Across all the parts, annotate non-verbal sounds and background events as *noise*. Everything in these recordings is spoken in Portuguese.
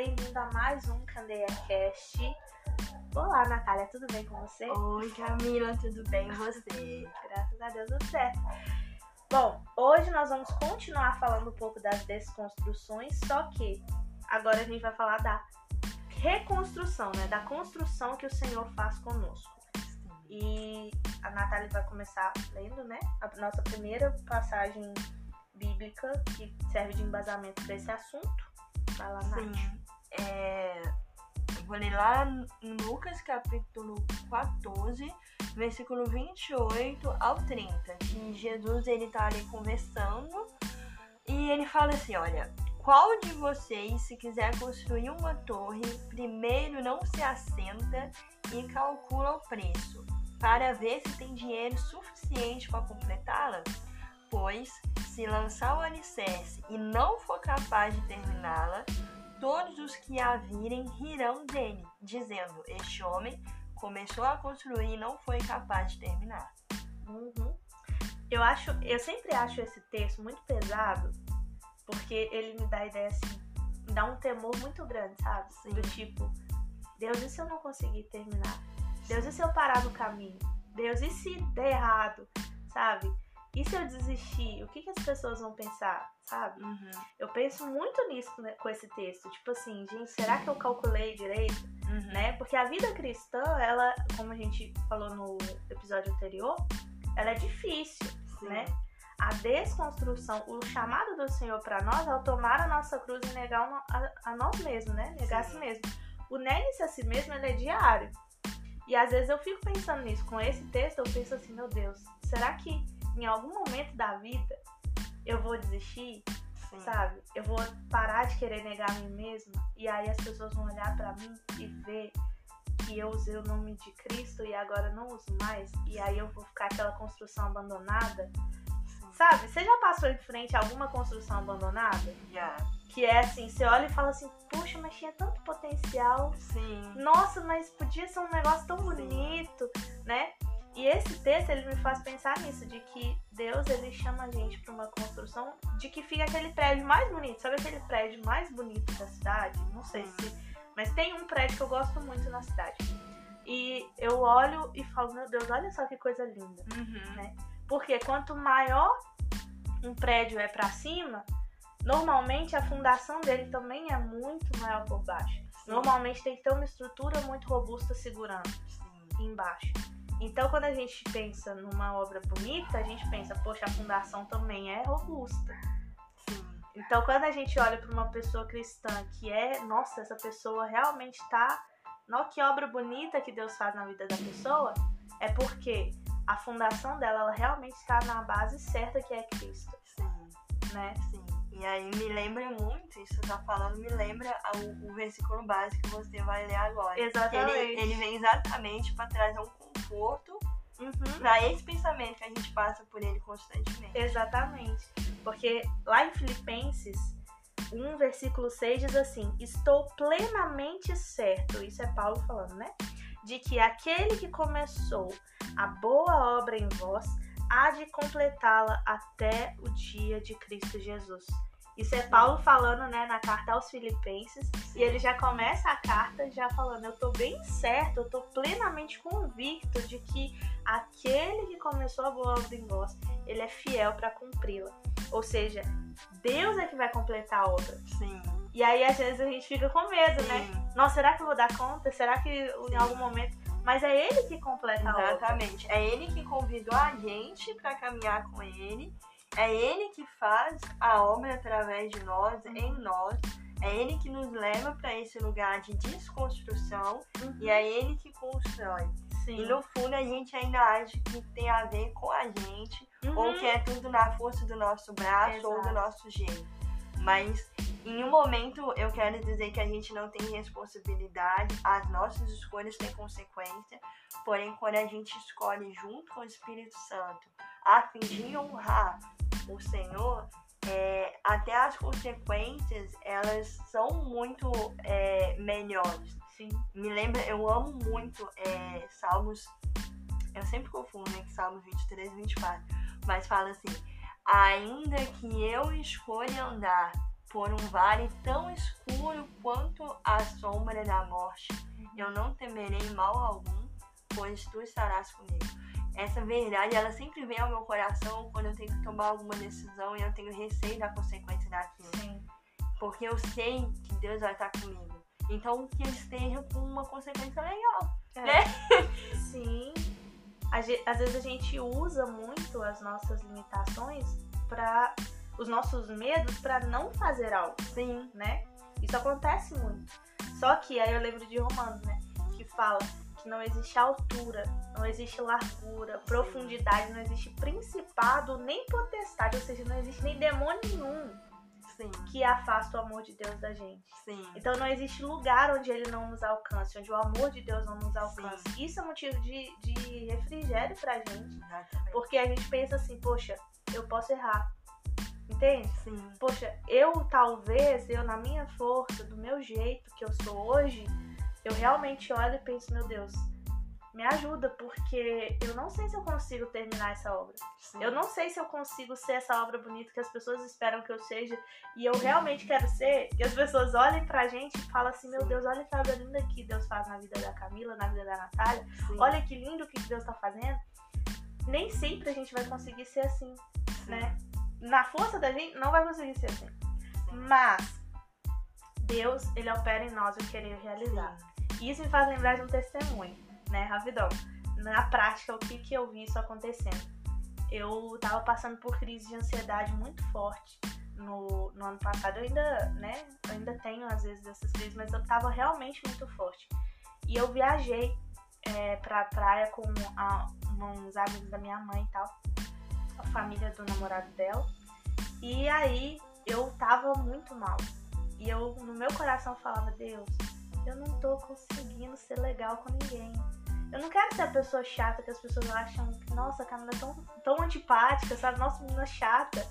bem-vindo a mais um CandeaCast. Olá, Natália, tudo bem com você? Oi, Camila, tudo bem e você? Graças a Deus, tudo certo. Bom, hoje nós vamos continuar falando um pouco das desconstruções, só que agora a gente vai falar da reconstrução, né? Da construção que o Senhor faz conosco. E a Natália vai começar lendo, né? A nossa primeira passagem bíblica que serve de embasamento para esse assunto. Vai lá, Nath. É, vou ler lá em Lucas capítulo 14, versículo 28 ao 30, que Jesus ele tá ali conversando e ele fala assim, olha, qual de vocês, se quiser construir uma torre, primeiro não se assenta e calcula o preço, para ver se tem dinheiro suficiente para completá-la? Pois, se lançar o alicerce e não for capaz de terminá-la, todos os que a virem rirão dele, dizendo: Este homem começou a construir e não foi capaz de terminar. Uhum. Eu acho, eu sempre acho esse texto muito pesado, porque ele me dá a ideia assim, dá um temor muito grande, sabe? Sim. Do tipo, Deus, e se eu não conseguir terminar? Deus, e se eu parar no caminho? Deus, e se der errado? Sabe? E se eu desistir? O que, que as pessoas vão pensar? Sabe? Uhum. Eu penso muito nisso né, com esse texto. Tipo assim, gente, será que eu calculei direito? Uhum. né? Porque a vida cristã, ela, como a gente falou no episódio anterior, ela é difícil, Sim. né? A desconstrução, o chamado do Senhor para nós é o tomar a nossa cruz e negar a, a nós mesmos, né? Negar a si Sim. mesmo. O negue-se a si mesmo, é diário. E às vezes eu fico pensando nisso. Com esse texto, eu penso assim, meu Deus, será que em algum momento da vida eu vou desistir? Sim. sabe? Eu vou parar de querer negar a mim mesma e aí as pessoas vão olhar pra mim e ver que eu usei o nome de Cristo e agora não uso mais e aí eu vou ficar aquela construção abandonada. Sim. Sabe? Você já passou em frente a alguma construção abandonada? Já. Que é assim, você olha e fala assim, puxa, mas tinha tanto potencial. Sim. Nossa, mas podia ser um negócio tão bonito, né? E esse texto ele me faz pensar nisso, de que Deus ele chama a gente para uma construção de que fica aquele prédio mais bonito. Sabe aquele prédio mais bonito da cidade? Não sei se. Mas tem um prédio que eu gosto muito na cidade. E eu olho e falo, meu Deus, olha só que coisa linda. Uhum. Né? Porque quanto maior um prédio é para cima, normalmente a fundação dele também é muito maior por baixo. Sim. Normalmente tem que ter uma estrutura muito robusta segurando Sim. embaixo. Então, quando a gente pensa numa obra bonita, a gente pensa, poxa, a fundação também é robusta. Sim. Então, quando a gente olha para uma pessoa cristã que é, nossa, essa pessoa realmente tá, nó que obra bonita que Deus faz na vida da pessoa, é porque a fundação dela, ela realmente está na base certa que é Cristo, Sim. né? Sim. E aí me lembra muito, isso tá falando, me lembra o, o versículo básico que você vai ler agora. Exatamente. Ele, ele vem exatamente para trazer um conforto Uhum. para esse pensamento que a gente passa por ele constantemente. Exatamente. Porque lá em Filipenses 1, versículo 6 diz assim: Estou plenamente certo, isso é Paulo falando, né? De que aquele que começou a boa obra em vós há de completá-la até o dia de Cristo Jesus. Isso é Paulo falando, né, na carta aos Filipenses, e ele já começa a carta já falando: Eu tô bem certo, eu tô plenamente convicto de que aquele que começou a boa obra em vós, ele é fiel para cumpri-la. Ou seja, Deus é que vai completar a obra. Sim. E aí às vezes a gente fica com medo, né? Sim. Nossa, será que eu vou dar conta? Será que em algum momento. Mas é ele que completa a obra. Exatamente. É ele que convidou a gente para caminhar com ele. É ele que faz a obra através de nós, Uhum. em nós. É ele que nos leva para esse lugar de desconstrução Uhum. e é ele que constrói. Sim. E no fundo a gente ainda acha que tem a ver com a gente, Uhum. ou que é tudo na força do nosso braço ou do Exato. nosso jeito. Mas em um momento eu quero dizer que a gente não tem responsabilidade, as nossas escolhas têm consequência, porém quando a gente escolhe junto com o Espírito Santo a fim de honrar o Senhor, é, até as consequências elas são muito é, melhores. Sim. Me lembra, eu amo muito é, Salmos, eu sempre confundo, né, que Salmos 23 e 24, mas fala assim, ainda que eu escolha andar por um vale tão escuro quanto a sombra da morte. Eu não temerei mal algum, pois tu estarás comigo. Essa verdade, ela sempre vem ao meu coração quando eu tenho que tomar alguma decisão e eu tenho receio da consequência daquilo. Sim. Porque eu sei que Deus vai estar comigo. Então que ele esteja com uma consequência legal. É. Né? Sim. Às vezes a gente usa muito as nossas limitações para os nossos medos para não fazer algo, Sim. né? Isso acontece muito. Só que aí eu lembro de Romanos, né? Que fala que não existe altura, não existe largura, profundidade, não existe principado nem potestade, ou seja, não existe nem demônio nenhum Sim. que afasta o amor de Deus da gente. Sim. Então não existe lugar onde ele não nos alcance, onde o amor de Deus não nos alcance. Isso é motivo de, de refrigério pra gente. Exatamente. Porque a gente pensa assim, poxa, eu posso errar. Entende? Sim. Poxa, eu talvez, eu na minha força, do meu jeito que eu sou hoje, eu realmente olho e penso, meu Deus, me ajuda, porque eu não sei se eu consigo terminar essa obra. Sim. Eu não sei se eu consigo ser essa obra bonita que as pessoas esperam que eu seja. E eu realmente quero ser. Que as pessoas olhem pra gente e falem assim: Meu Sim. Deus, olha que obra linda que Deus faz na vida da Camila, na vida da Natália. Sim. Olha que lindo que Deus tá fazendo. Nem sempre a gente vai conseguir ser assim, Sim. né? Na força da gente, não vai conseguir ser assim. Sim. Mas Deus, ele opera em nós o querer realizar. E isso me faz lembrar de um testemunho, né, rapidão. Na prática, o que, que eu vi isso acontecendo? Eu tava passando por crise de ansiedade muito forte no, no ano passado. Eu ainda, né, eu ainda tenho às vezes essas crises, mas eu tava realmente muito forte. E eu viajei é, pra praia com a- uns amigos da minha mãe e tal, a família do namorado dela. E aí eu tava muito mal. E eu, no meu coração, falava: Deus, eu não tô conseguindo ser legal com ninguém. Eu não quero ser a pessoa chata que as pessoas acham que, nossa, a Camila é tão, tão antipática, sabe? Nossa, menina chata.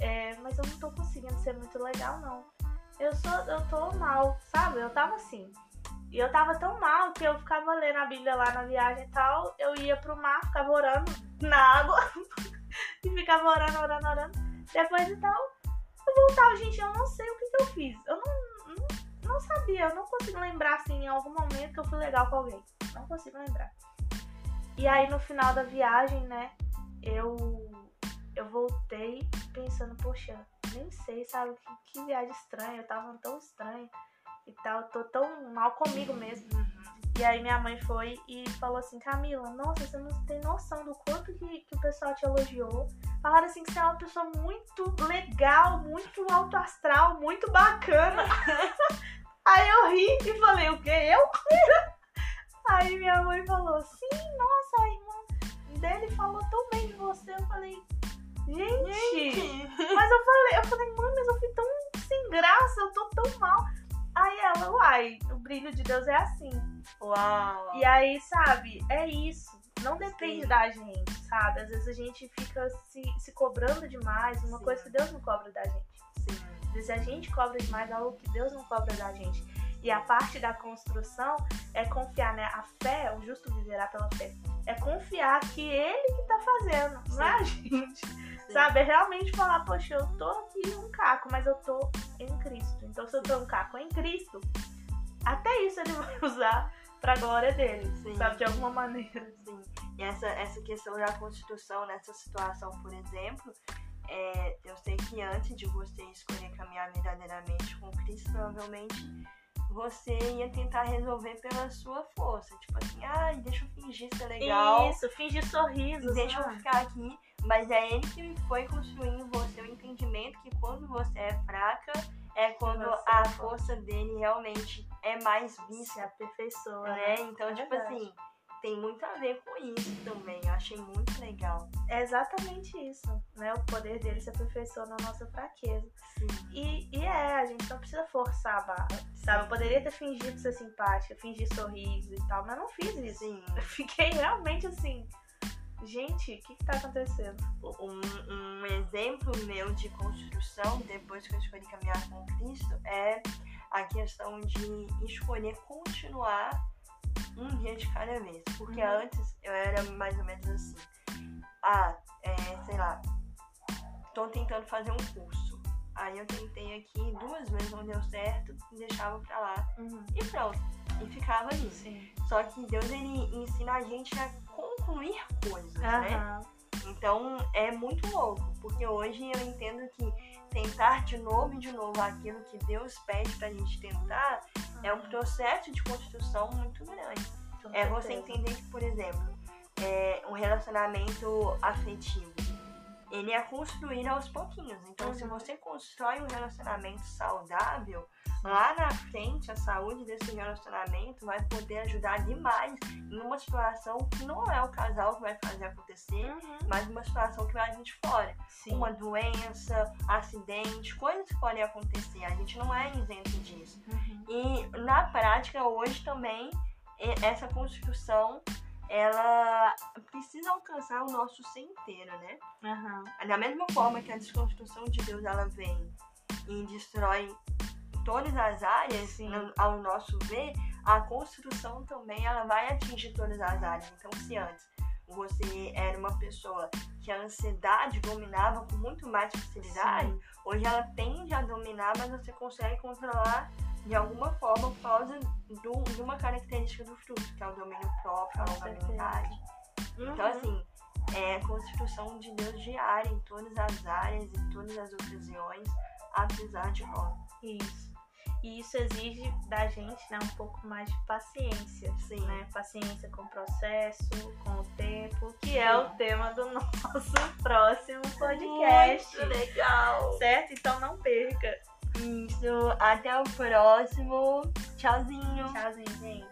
É, mas eu não tô conseguindo ser muito legal, não. Eu sou, eu tô mal, sabe? Eu tava assim. E eu tava tão mal que eu ficava lendo a Bíblia lá na viagem e tal. Eu ia pro mar, ficava orando na água. *laughs* e ficava orando, orando, orando. Depois e tal, eu voltava, gente, eu não sei o que, que eu fiz. Eu não, não, não sabia, eu não consigo lembrar assim em algum momento que eu fui legal com alguém. Não consigo lembrar. E aí no final da viagem, né, eu eu voltei pensando, poxa, nem sei, sabe, que, que viagem estranha, eu tava tão estranha e tal, tô tão mal comigo mesmo. E aí minha mãe foi e falou assim, Camila, nossa, você não tem noção do quanto que, que o pessoal te elogiou. Falaram assim que você é uma pessoa muito legal, muito alto astral, muito bacana. *laughs* aí eu ri e falei, o quê? Eu? *laughs* aí minha mãe falou, sim, nossa, a irmã dele falou tão bem de você. Eu falei, gente, mas eu falei, eu falei, mãe, mas eu fui tão sem graça, eu tô tão mal. Aí ela, uai, o brilho de Deus é assim. Uau! E aí, sabe, é isso. Não depende Sim. da gente, sabe? Às vezes a gente fica se, se cobrando demais, uma Sim. coisa que Deus não cobra da gente. Sim. Vezes a gente cobra demais algo que Deus não cobra da gente. E a parte da construção é confiar, né? A fé, o justo viverá pela fé. É confiar que ele que tá fazendo, não é a gente. Sabe? É realmente falar, poxa, eu tô aqui um caco, mas eu tô em Cristo. Então se eu tô um caco em Cristo, até isso ele *laughs* vai usar pra glória dele, Sim. sabe? De alguma maneira. Sim. E essa, essa questão da Constituição, nessa situação, por exemplo, é, eu sei que antes de você escolher caminhar verdadeiramente com Cristo, provavelmente você ia tentar resolver pela sua força. Tipo assim, ai, deixa eu fingir ser legal. Isso, fingir sorrisos. Deixa eu ficar aqui, mas é ele que foi construindo você o entendimento que quando você é fraca, é quando Você a é força dele realmente é mais se vista, aperfeiçoa, né? né? Então, É tipo verdade. assim, tem muito a ver com isso também. Eu achei muito legal. É exatamente isso, né? O poder dele se aperfeiçoa na nossa fraqueza. Sim. E, e é, a gente não precisa forçar a barra, sabe? Eu poderia ter fingido ser simpática, fingir sorriso e tal, mas não fiz isso. Sim. Eu fiquei realmente assim, gente, o que que tá acontecendo? Um, um exemplo meu de construção, depois que eu escolhi caminhar com Cristo, é a questão de escolher continuar um dia de cada vez. Porque Uhum. antes eu era mais ou menos assim. Ah, é, sei lá, tô tentando fazer um curso. Aí eu tentei aqui duas vezes, não deu certo, deixava pra lá Uhum. e pronto. E ficava ali. Sim. Só que Deus ele ensina a gente a concluir coisas, né? Aham. Então é muito louco, porque hoje eu entendo que tentar de novo e de novo aquilo que Deus pede pra gente tentar é um processo de construção muito grande. Com É você certeza. entender que, por exemplo, é, um relacionamento afetivo, ele é construído aos pouquinhos. Então, se Uhum. você constrói um relacionamento saudável, lá na frente a saúde desse relacionamento vai poder ajudar demais em uma situação que não é o casal que vai fazer acontecer, Uhum. mas uma situação que vai vir de fora. Sim. Uma doença, acidente, coisas que podem acontecer. A gente não é isento disso. Uhum. E na prática hoje também essa construção ela precisa alcançar o nosso ser inteiro, né? Aham. Da mesma forma que a desconstrução de Deus ela vem e destrói todas as áreas, Sim. ao nosso ver, a construção também ela vai atingir todas as áreas. Então, se antes você era uma pessoa que a ansiedade dominava com muito mais facilidade, Sim. Hoje ela tende a dominar, mas você consegue controlar de alguma forma por causa do- de uma característica do fruto, que é o domínio próprio, a longanimidade. Então, Uhum. assim, é a construção de Deus diária em todas as áreas, em todas as ocasiões, apesar de nós. Isso. E isso exige da gente né, um pouco mais de paciência. Sim. Né? Paciência com o processo, com o tempo, que é o tema do *laughs* nosso próximo podcast. Muito legal! Certo? Então não perca. Isso, até o próximo. Tchauzinho! Tchauzinho, gente.